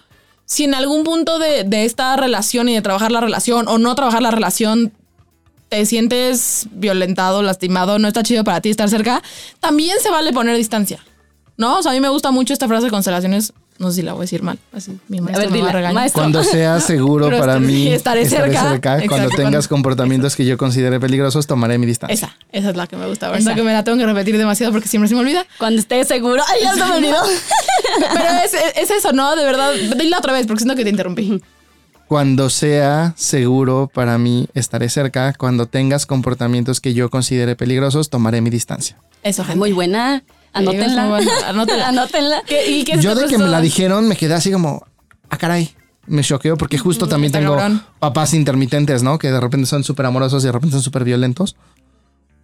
si en algún punto de, de esta relación y de trabajar la relación o no trabajar la relación te sientes violentado, lastimado, no está chido para ti estar cerca, también se vale poner distancia. ¿No? O sea, a mí me gusta mucho esta frase de constelaciones. No sé si la voy a decir mal. Así, mi maestro ver, me a regañar. maestro. Cuando sea [laughs] seguro para estaré- mí estaré cerca. Cuando Exacto, tengas cuando- comportamientos que yo considere peligrosos, tomaré mi distancia. Esa, esa es la que me gusta. Esa. Que me la tengo que repetir demasiado porque siempre se me olvida. cuando estés seguro. Ay, ya se me olvidó. [laughs] Pero es, es eso, ¿no? De verdad, dila otra vez porque siento que te interrumpí. Cuando sea seguro para mí, estaré cerca. Cuando tengas comportamientos que yo considere peligrosos, tomaré mi distancia. Eso, gente. Muy buena. Anótenla. buena. Anótenla. [laughs] Anótenla. ¿Qué- ¿Y qué Yo de que me la dijeron me quedé así como, ah, caray. Me choqueó porque justo también está tengo cabrón. papás intermitentes, ¿no? Que de repente son súper amorosos y de repente son súper violentos.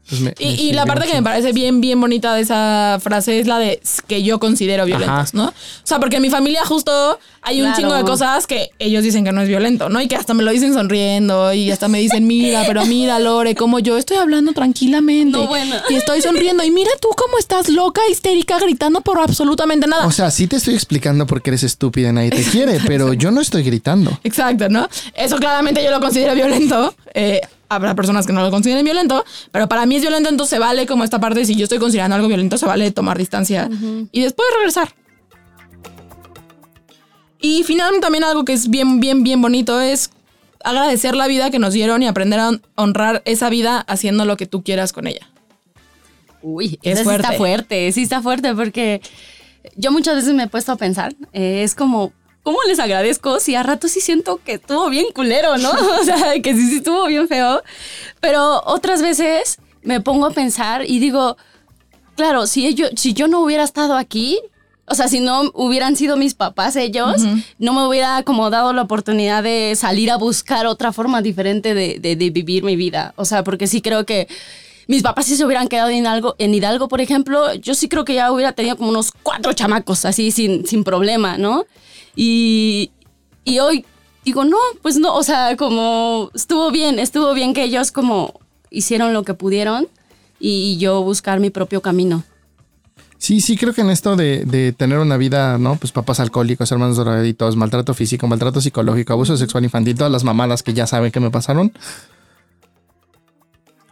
Pues me- Y, me y sirvió la parte que me parece bien, bien bonita de esa frase es la de que yo considero violentos, Ajá. ¿no? O sea, porque en mi familia justo hay un Claro. chingo de cosas que ellos dicen que no es violento, ¿no? Y que hasta me lo dicen sonriendo y hasta me dicen, mira, pero mira, Lore, como yo estoy hablando tranquilamente. No, bueno. Y estoy sonriendo. Y mira tú cómo estás loca, histérica, gritando por absolutamente nada. O sea, sí te estoy explicando por qué eres estúpida y nadie te quiere, pero [laughs] yo no estoy gritando. Exacto, ¿no? Eso claramente yo lo considero violento. Eh, habrá personas que no lo consideren violento, pero para mí es violento, entonces se vale como esta parte, si yo estoy considerando algo violento, se vale tomar distancia y después regresar. Y finalmente también algo que es bien, bien, bien bonito es agradecer la vida que nos dieron y aprender a hon- honrar esa vida haciendo lo que tú quieras con ella. Uy, Es esa sí fuerte. está fuerte, sí está fuerte porque yo muchas veces me he puesto a pensar, eh, es como, ¿cómo les agradezco si a rato sí siento que estuvo bien culero, ¿no? [laughs] O sea, que sí, sí estuvo bien feo, pero otras veces me pongo a pensar y digo, claro, si, ellos, si yo no hubiera estado aquí, o sea, si no hubieran sido mis papás ellos, no me hubiera como dado la oportunidad de salir a buscar otra forma diferente de, de- de vivir mi vida. O sea, porque sí creo que mis papás si se hubieran quedado en, algo, en Hidalgo, por ejemplo, yo sí creo que ya hubiera tenido como unos cuatro chamacos así sin, sin problema, ¿no? Y, y hoy digo, no, pues no, o sea, como estuvo bien, estuvo bien que ellos como hicieron lo que pudieron y yo buscar mi propio camino. Sí, sí, creo que en esto de, de tener una vida, ¿no? Pues papás alcohólicos, hermanos drogaditos, maltrato físico, maltrato psicológico, abuso sexual infantil, todas las mamadas que ya saben que me pasaron.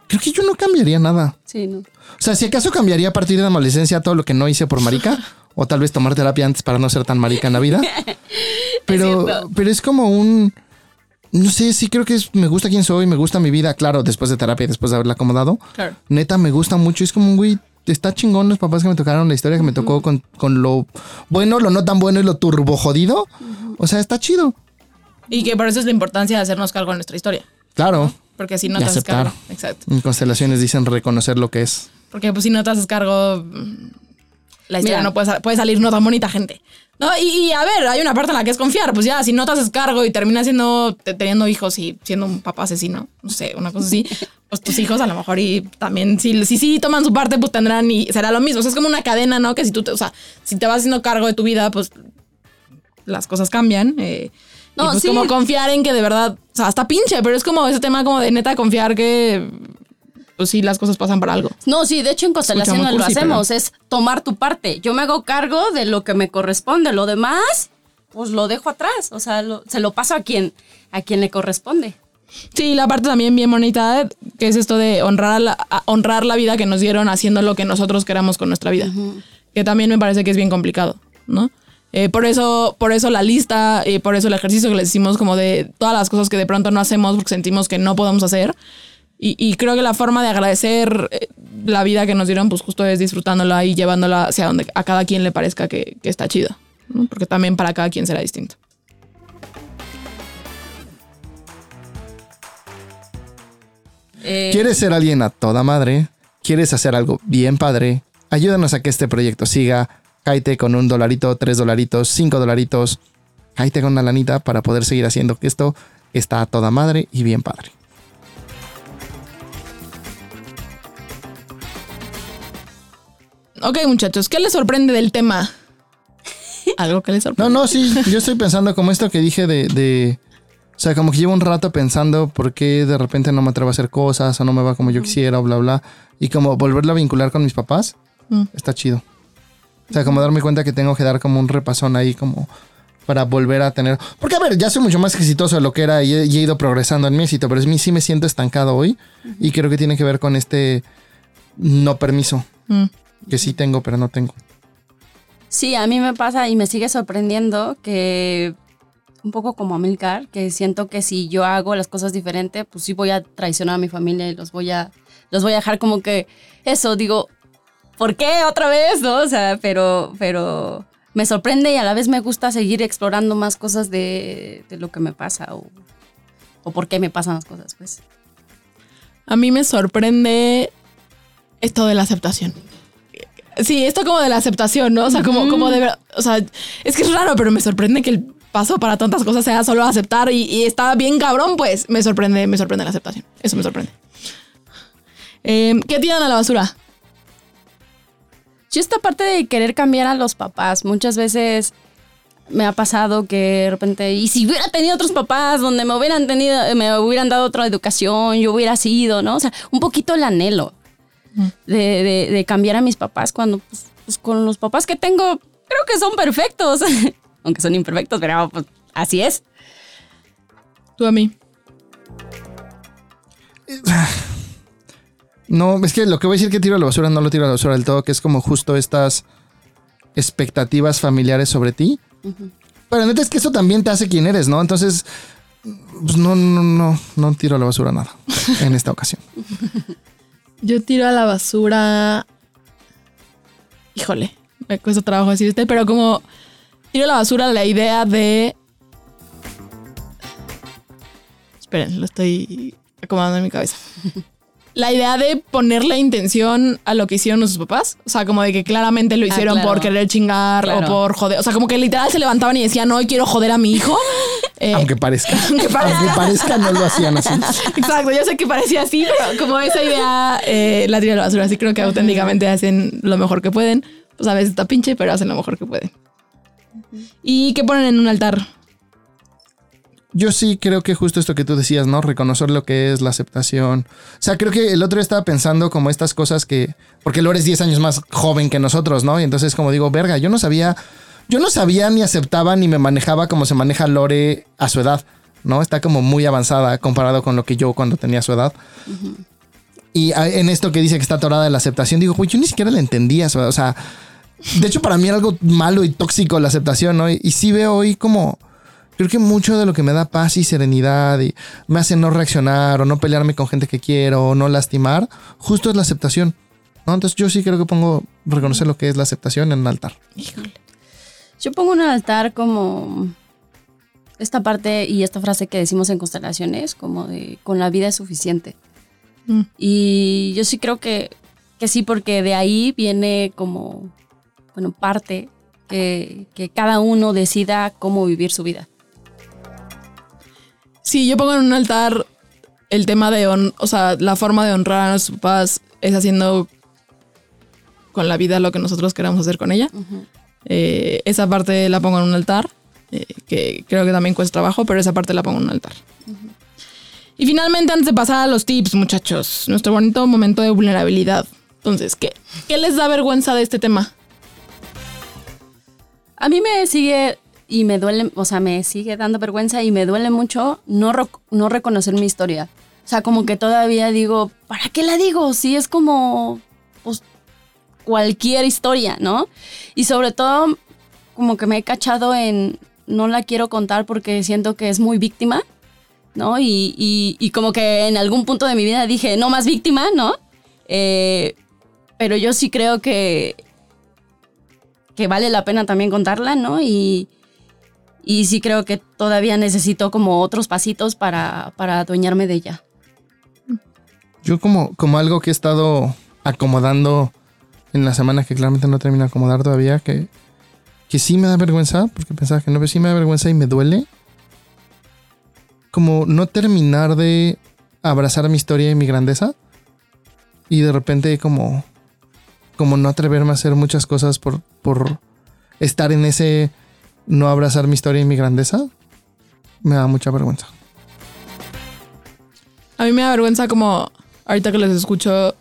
Creo que yo no cambiaría nada. Sí, ¿no? O sea, si acaso cambiaría a partir de la adolescencia todo lo que no hice por marica, [laughs] o tal vez tomar terapia antes para no ser tan marica en la vida. [laughs] Pero, cierto. pero es como un. No sé, sí creo que es, me gusta quién soy, me gusta mi vida, claro, después de terapia, después de haberla acomodado. Claro. Neta, me gusta mucho. Es como un güey, está chingón los papás que me tocaron, la historia que me tocó con, con lo bueno, lo no tan bueno y lo turbo jodido. O sea, está chido. Y que por eso es la importancia de hacernos cargo de nuestra historia. Claro. Porque si no Y te haces cargo. Exacto. En constelaciones dicen reconocer lo que es. Porque pues si no te haces cargo, la historia Mira. no puede, puede salir no tan bonita, gente. No, y, y, a ver, hay una parte en la que es confiar. Pues ya, si no te haces cargo y terminas siendo, te- teniendo hijos y siendo un papá asesino, no sé, una cosa así, [laughs] pues tus hijos a lo mejor y también, si sí si, toman su parte, pues tendrán y será lo mismo. O sea, es como una cadena, ¿no? Que si tú, te, o sea, si te vas haciendo cargo de tu vida, pues las cosas cambian. eh, No, y pues sí. como confiar en que de verdad, o sea, hasta pinche, pero es como ese tema como de neta confiar que, pues sí, las cosas pasan para algo. No, sí, de hecho en constelaciones muy lo hacemos, es tomar tu parte. Yo me hago cargo de lo que me corresponde, lo demás, pues lo dejo atrás, o sea, lo- se lo paso a quien, a quien le corresponde. Sí, la parte también bien bonita, eh, que es esto de honrar, la, honrar la vida que nos dieron haciendo lo que nosotros queramos con nuestra vida. Que también me parece que es bien complicado, ¿no? Eh, por eso, por eso la lista, y por eso el ejercicio que les hicimos, como de todas las cosas que de pronto no hacemos porque sentimos que no podemos hacer. Y, y creo que la forma de agradecer eh, la vida que nos dieron, pues justo es disfrutándola y llevándola hacia donde a cada quien le parezca que, que está chida. ¿no? Porque también para cada quien será distinto. Eh, ¿Quieres ser alguien a toda madre? ¿Quieres hacer algo bien padre? Ayúdanos a que este proyecto siga. Cáete con un dolarito, tres dolaritos, cinco dolaritos. Cáete con una lanita para poder seguir haciendo que esto está a toda madre y bien padre. Ok, muchachos, ¿qué les sorprende del tema? Algo que les sorprende. No, no, sí, yo estoy pensando como esto que dije de, de- O sea, como que llevo un rato pensando por qué de repente no me atrevo a hacer cosas o no me va como yo quisiera o bla, bla. Y como volverlo a vincular con mis papás, Mm. está chido. O sea, como darme cuenta que tengo que dar como un repasón ahí como para volver a tener... Porque a ver, ya soy mucho más exitoso de lo que era y he, y he ido progresando en mi éxito, pero a mí sí me siento estancado hoy y creo que tiene que ver con este no permiso Mm. Que sí tengo, pero no tengo. Sí, a mí me pasa y me sigue sorprendiendo que un poco como a Milcar, que siento que si yo hago las cosas diferente, pues sí voy a traicionar a mi familia y los voy a los voy a dejar como que eso, digo, ¿por qué otra vez, no? O sea, pero pero me sorprende y a la vez me gusta seguir explorando más cosas de, de lo que me pasa o, o por qué me pasan las cosas, pues. A mí me sorprende esto de la aceptación. Sí, esto como de la aceptación, ¿no? O sea, como, como de ver- o sea, es que es raro, pero me sorprende que el paso para tantas cosas sea solo aceptar y, y está bien cabrón, pues me sorprende, me sorprende la aceptación. Eso me sorprende. Eh, ¿Qué tiran a la basura? Yo esta parte de querer cambiar a los papás, muchas veces me ha pasado que de repente, y si hubiera tenido otros papás donde me hubieran tenido, me hubieran dado otra educación, yo hubiera sido, ¿no? O sea, un poquito el anhelo de, de- de cambiar a mis papás cuando, pues, pues, con los papás que tengo, creo que son perfectos, [laughs] aunque son imperfectos, pero pues, así es. Tú a mí. [laughs] No, es que lo que voy a decir que tiro a la basura no lo tiro a la basura del todo, que es como justo estas expectativas familiares sobre ti. Pero neta es que eso también te hace quien eres, ¿no? Entonces, pues no, no, no, no tiro a la basura nada en esta ocasión. [laughs] Yo tiro a la basura. Híjole, me cuesta trabajo decir este, pero como tiro a la basura la idea de. Esperen, lo estoy acomodando en mi cabeza. [laughs] La idea de ponerle intención a lo que hicieron nuestros papás. O sea, como de que claramente lo Ah, hicieron claro. por querer chingar Claro. o por joder. O sea, como que literal se levantaban y decían, hoy quiero joder a mi hijo. [laughs] Eh, Aunque parezca. [laughs] Aunque parezca. Aunque parezca, no lo hacían así. [laughs] Exacto, yo sé que parecía así, pero como esa idea eh, la tiro a la basura, así creo que auténticamente hacen lo mejor que pueden. Pues a veces está pinche, pero hacen lo mejor que pueden. ¿Y qué ponen en un altar? Yo sí creo que justo esto que tú decías, ¿no? Reconocer lo que es la aceptación. O sea, creo que el otro estaba pensando como estas cosas que... Porque Lore es 10 años más joven que nosotros, ¿no? Y entonces como digo, verga, yo no sabía... Yo no sabía ni aceptaba ni me manejaba como se maneja Lore a su edad, ¿no? Está como muy avanzada comparado con lo que yo cuando tenía su edad. Y a- en esto que dice que está atorada de la aceptación, digo, güey, yo ni siquiera la entendía. O sea, de hecho para mí era algo malo y tóxico la aceptación, ¿no? Y, y sí veo hoy como... Creo que mucho de lo que me da paz y serenidad y me hace no reaccionar o no pelearme con gente que quiero o no lastimar, justo es la aceptación. ¿no? Entonces yo sí creo que pongo reconocer lo que es la aceptación en el altar. Yo pongo en un altar como esta parte y esta frase que decimos en constelaciones, como de con la vida es suficiente. Mm. Y yo sí creo que, que sí, porque de ahí viene como, bueno, parte que, que cada uno decida cómo vivir su vida. Sí, yo pongo en un altar el tema de, hon- o sea, la forma de honrar a nuestros papás es haciendo con la vida lo que nosotros queramos hacer con ella. Eh, esa parte la pongo en un altar, eh, que creo que también cuesta trabajo, pero esa parte la pongo en un altar. Y finalmente, antes de pasar a los tips, muchachos, nuestro bonito momento de vulnerabilidad. Entonces, ¿qué, qué les da vergüenza de este tema? A mí me sigue y me duele, o sea, me sigue dando vergüenza y me duele mucho no, no reconocer mi historia. O sea, como que todavía digo, ¿para qué la digo? Si es como, pues, cualquier historia, ¿no? Y sobre todo, como que me he cachado en, no la quiero contar porque siento que es muy víctima, ¿no? Y, y- y como que en algún punto de mi vida dije, no más víctima, ¿no? Eh, pero yo sí creo que, que vale la pena también contarla, ¿no? Y, y sí creo que todavía necesito como otros pasitos para, para adueñarme de ella. Yo como, como algo que he estado acomodando en la semana que claramente no termino de acomodar todavía, que, que sí me da vergüenza, porque pensaba que no, pero sí me da vergüenza y me duele. Como no terminar de abrazar mi historia y mi grandeza. Y de repente como, como no atreverme a hacer muchas cosas por, por estar en ese no abrazar mi historia y mi grandeza. Me da mucha vergüenza. A mí me da vergüenza como, ahorita que les escucho,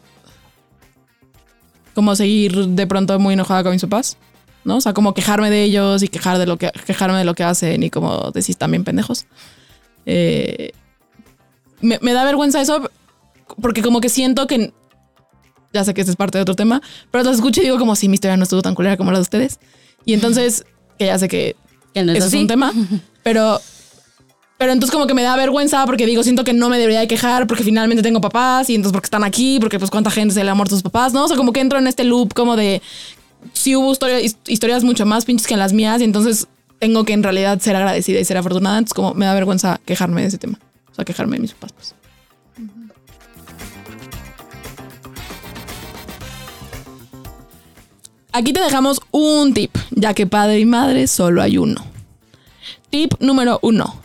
como seguir de pronto muy enojada con mis papás, ¿no? O sea, como quejarme de ellos y quejar de lo que, quejarme de lo que hacen y como decís también pendejos. Eh, me, da vergüenza eso porque como que siento que, ya sé que este es parte de otro tema, pero los escucho y digo como si mi historia no estuvo tan culera como la de ustedes. Y entonces, que ya sé que Que no es eso es un tema, [laughs] pero pero entonces como que me da vergüenza porque digo, siento que no me debería de quejar porque finalmente tengo papás y entonces porque están aquí, porque pues cuánta gente se le ha muerto a sus papás, ¿no? O sea, como que entro en este loop como de sí hubo historia- his- historias mucho más pinches que las mías y entonces tengo que en realidad ser agradecida y ser afortunada. Entonces como me da vergüenza quejarme de ese tema. O sea, quejarme de mis papás. pues. Aquí te dejamos un tip, ya que padre y madre solo hay uno. Tip número uno.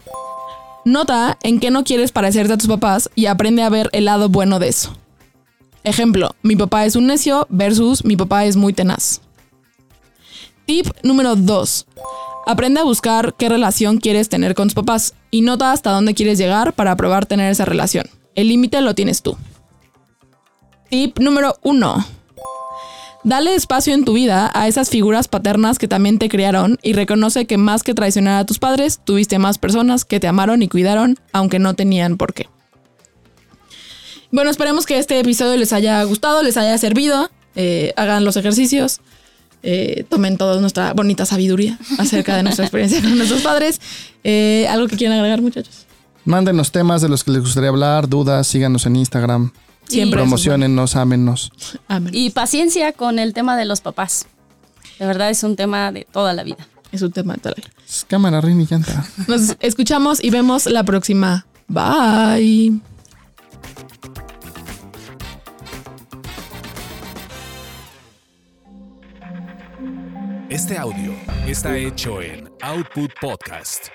Nota en qué no quieres parecerte a tus papás y aprende a ver el lado bueno de eso. Ejemplo, mi papá es un necio versus mi papá es muy tenaz. Tip número 2. Aprende a buscar qué relación quieres tener con tus papás y nota hasta dónde quieres llegar para probar tener esa relación. El límite lo tienes tú. Tip número 1. Dale espacio en tu vida a esas figuras paternas que también te criaron y reconoce que más que traicionar a tus padres, tuviste más personas que te amaron y cuidaron, aunque no tenían por qué. Bueno, esperemos que este episodio les haya gustado, les haya servido. Eh, hagan los ejercicios. eh, tomen toda nuestra bonita sabiduría [laughs] acerca de nuestra experiencia con nuestros padres. Eh, ¿Algo que quieran agregar, muchachos? Mándenos temas de los que les gustaría hablar, dudas, síganos en Instagram. Siempre. Promocionennos, ámenos. Amén. Y paciencia con el tema de los papás. De verdad es un tema de toda la vida. Es un tema de toda la vida. Cámara, rin y llanta. Nos escuchamos y vemos la próxima. Bye. Este audio está hecho en Output Podcast.